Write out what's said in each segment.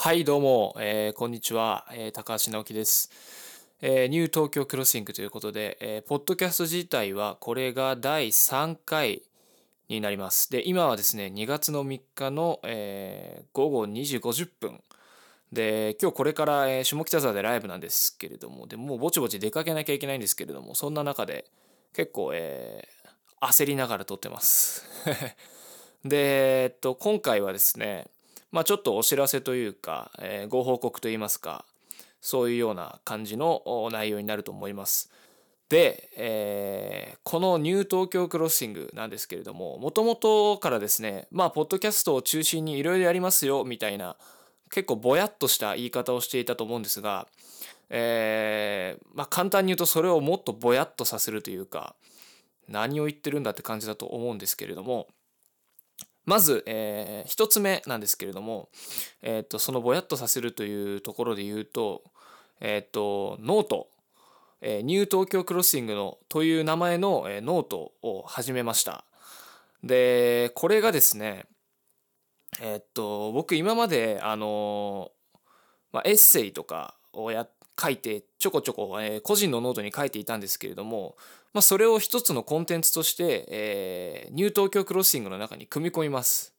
はいどうも、えー、こんにちは、えー、高橋直樹です、えー、ニュー東京クロッシングということで、えー、ポッドキャスト自体はこれが第3回になります。で今はですね2月の3日の、えー、午後2時50分。で今日これから、えー、下北沢でライブなんですけれどもでもうぼちぼち出かけなきゃいけないんですけれどもそんな中で結構、えー、焦りながら撮ってます。で、えっと、今回はですねまあ、ちょっとお知らせというか、えー、ご報告といいますかそういうような感じの内容になると思います。で、えー、このニュー東京クロッシングなんですけれどももともとからですねまあポッドキャストを中心にいろいろやりますよみたいな結構ぼやっとした言い方をしていたと思うんですが、えー、まあ簡単に言うとそれをもっとぼやっとさせるというか何を言ってるんだって感じだと思うんですけれどもまず、えー、1つ目なんですけれども、えーと、そのぼやっとさせるというところで言うと,、えーと、ノート、えー、ニュー東京クロッシングのという名前の、えー、ノートを始めました。でこれがですねえっ、と僕今まであのまあ、エッセイとかをやっ書いてちょこちょこ、えー、個人のノートに書いていたんですけれども、まあ、それを一つのコンテンツとして、えー、ニュー東京クロッシングの中に組み込みます。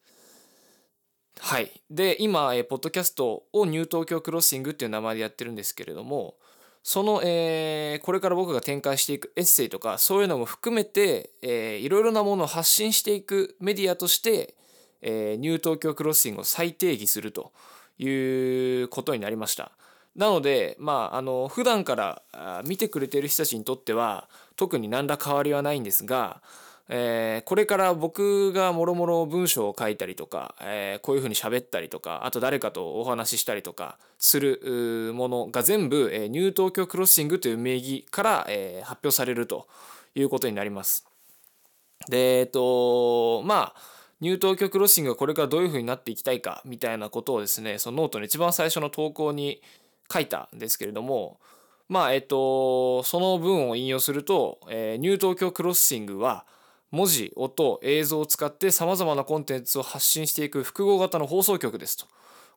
はい。で、今、えー、ポッドキャストをニュー東京クロッシングっていう名前でやってるんですけれども、その、えー、これから僕が展開していくエッセイとか、そういうのも含めて、えー、いろいろなものを発信していくメディアとして、えー、ニュー東京クロッシングを再定義するということになりました。なのでまああの普段から見てくれてる人たちにとっては特に何ら変わりはないんですが、えー、これから僕がもろもろ文章を書いたりとか、えー、こういうふうに喋ったりとかあと誰かとお話ししたりとかするものが全部、えー、ニュー東京クロッシングという名義から、えー、発表されるということになります。でえっとまあニュー東京クロッシングがこれからどういうふうになっていきたいかみたいなことをですねそのノートの一番最初の投稿に書いたんですけれどもまあえっとその文を引用すると、えー、ニュー東京クロッシングは文字音映像を使ってさまざまなコンテンツを発信していく複合型の放送局ですと。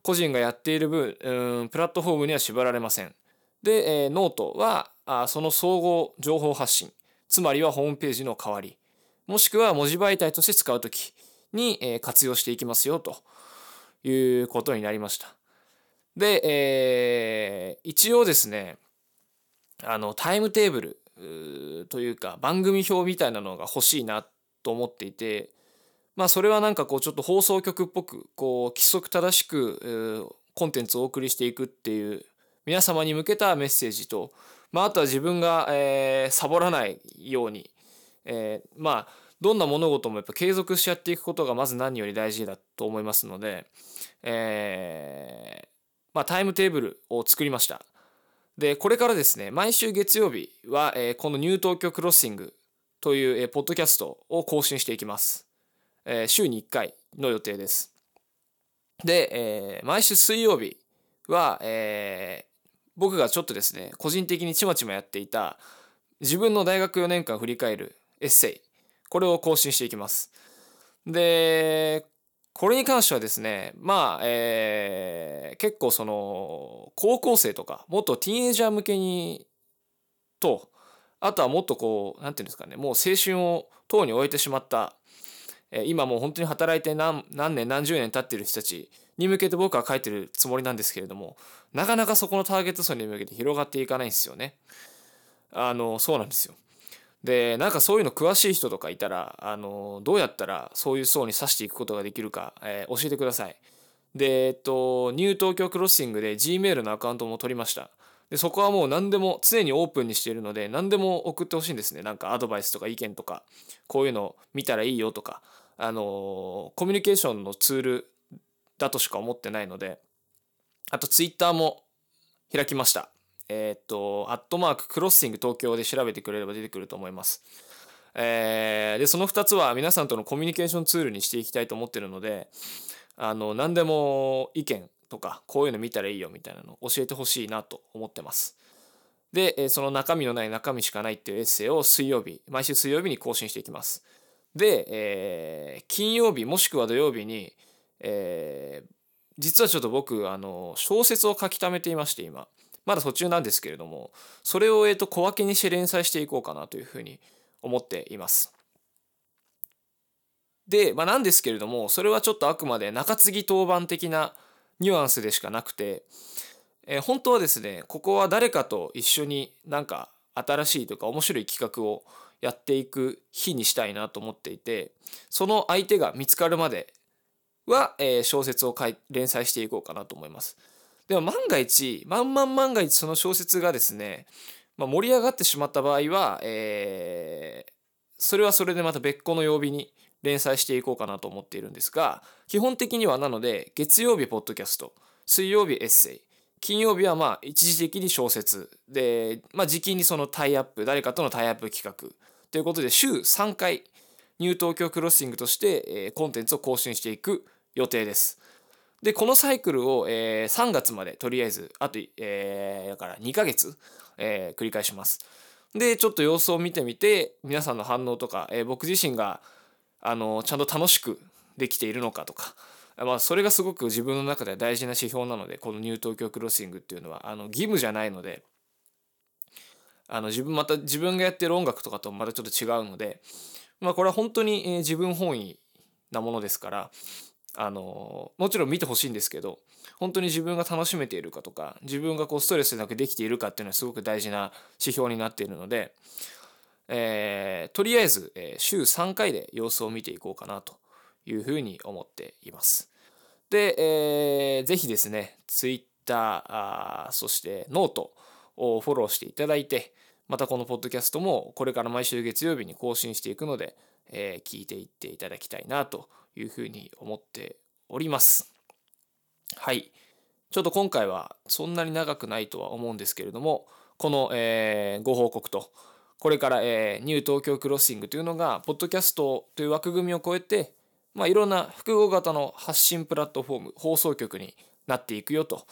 個人がやっている分うんプラットフォームには縛られません。で、えー、ノートはあその総合情報発信。つまりはホームページの代わり。もしくは文字媒体として使う時に、えー、活用していきますよということになりました。で、えー、一応ですねあのタイムテーブルというか番組表みたいなのが欲しいなと思っていてまあそれはなんかこうちょっと放送局っぽくこう規則正しくコンテンツをお送りしていくっていう皆様に向けたメッセージと、まあ、あとは自分が、えー、サボらないように、えー、まあどんな物事もやっぱ継続しやっていくことがまず何より大事だと思いますので、えー、まあ、タイムテーブルを作りました。で、これからですね、毎週月曜日は、えー、このニュー東京クロッシングという、えー、ポッドキャストを更新していきます。えー、週に1回の予定です。で、えー、毎週水曜日は、えー、僕がちょっとですね、個人的にちまちまやっていた自分の大学4年間振り返るエッセイ、これを更新していきます。で、これに関してはですねまあ、えー、結構その高校生とかもっとティーンエイジャー向けにとあとはもっとこう何て言うんですかねもう青春をとうに終えてしまった、えー、今もう本当に働いて何何年何十年経ってる人たちに向けて僕は書いてるつもりなんですけれどもなかなかそこのターゲット層に向けて広がっていかないんですよね。あのそうなんですよ。でなんかそういうの詳しい人とかいたらあのどうやったらそういう層に指していくことができるか、えー、教えてください。でえっとニュー東京クロッシングで Gmail のアカウントも取りました。でそこはもう何でも常にオープンにしているので何でも送ってほしいんですね。なんかアドバイスとか意見とかこういうの見たらいいよとかあのコミュニケーションのツールだとしか思ってないのであと Twitter も開きました。えっ、と、アットマーククロッシング東京で調べてくれれば出てくると思います。えー、で、その2つは皆さんとのコミュニケーションツールにしていきたいと思ってるので、あの、何でも意見とか、こういうの見たらいいよみたいなの教えてほしいなと思ってます。で、その中身のない中身しかないっていうエッセイを水曜日、毎週水曜日に更新していきます。で、えー、金曜日もしくは土曜日に、えー、実はちょっと僕あの小説を書き溜めていまして今まだ途中なんですけれどもそれをえと小分けにして連載していこうかなというふうに思っています。で、まあ、なんですけれどもそれはちょっとあくまで中継ぎ当番的なニュアンスでしかなくて、えー、本当はですねここは誰かと一緒になんか新しいとか面白い企画をやっていく日にしたいなと思っていてその相手が見つかるまでは、えー、小説を連載していこうかなと思います。でも万が一万万万が一その小説がですね、まあ、盛り上がってしまった場合は、えー、それはそれでまた別個の曜日に連載していこうかなと思っているんですが基本的にはなので月曜日ポッドキャスト水曜日エッセイ金曜日はまあ一時的に小説で、まあ、時期にそのタイアップ誰かとのタイアップ企画ということで週3回ニュー東京クロッシングとして、コンテンツを更新していく予定です。でこのサイクルを、えー、3月までとりあえずあと、えー、だから2ヶ月、えー、繰り返します。でちょっと様子を見てみて皆さんの反応とか、えー、僕自身があのちゃんと楽しくできているのかとか、まあ、それがすごく自分の中では大事な指標なのでこのニュー東京クロッシングっていうのはあの義務じゃないのであの自分また自分がやってる音楽とかとまたちょっと違うので、まあ、これは本当に、えー、自分本位なものですからあのもちろん見てほしいんですけど本当に自分が楽しめているかとか自分がこうストレスなくできているかっていうのはすごく大事な指標になっているのでえー、とりあえず、えー、週3回で様子を見ていこうかなというふうに思っています。で、えー、ぜひですね、Twitter、そしてノートをフォローしていただいて、またこのポッドキャストもこれから毎週月曜日に更新していくので、えー、聞いていっていただきたいなというふうに思っております。はい。ちょっと今回はそんなに長くないとは思うんですけれども、この、えー、ご報告と、これから、えー、ニュー東京クロッシングというのが、ポッドキャストという枠組みを超えて、まあ、いろんな複合型の発信プラットフォーム、放送局になっていくよと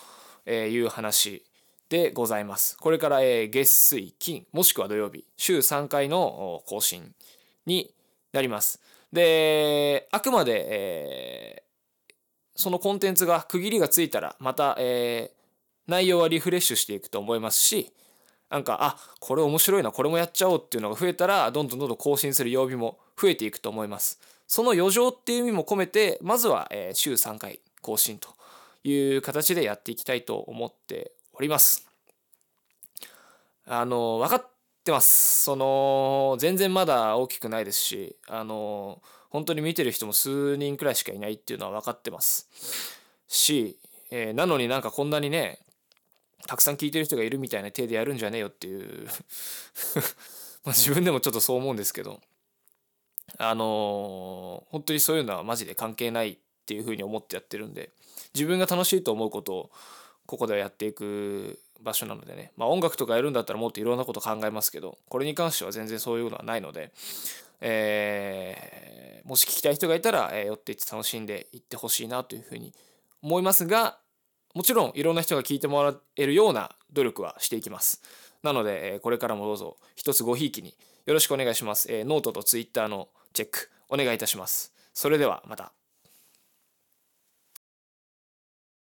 いう話でございます。これから、えー、月水金、もしくは土曜日、週3回の更新になります。で、あくまで、えー、そのコンテンツが区切りがついたら、また、えー、内容はリフレッシュしていくと思いますし、なんかあこれ面白いなこれもやっちゃおうっていうのが増えたらどんどんどんどん更新する曜日も増えていくと思いますその余剰っていう意味も込めてまずは、え週3回更新という形でやっていきたいと思っております。あの分かってます。その全然まだ大きくないですしあの本当に見てる人も数人くらいしかいないっていうのは分かってます。し、えー、なのになんかこんなにねたくさん聞いてる人がいるみたいな手でやるんじゃねえよっていう。ま自分でもちょっとそう思うんですけど。あの、本当にそういうのはマジで関係ないっていうふうに思ってやってるんで自分が楽しいと思うことをここではやっていく場所なのでねまあ音楽とかやるんだったらもっといろんなこと考えますけどこれに関しては全然そういうのはないので、えー、もし聞きたい人がいたら、えー、寄っていって楽しんでいってほしいなというふうに思いますがもちろんいろんな人が聞いてもらえるような努力はしていきます。なのでえ、これからもどうぞ一つごひいきによろしくお願いします。えノートとツイッターのチェックお願いいたします。それではまた。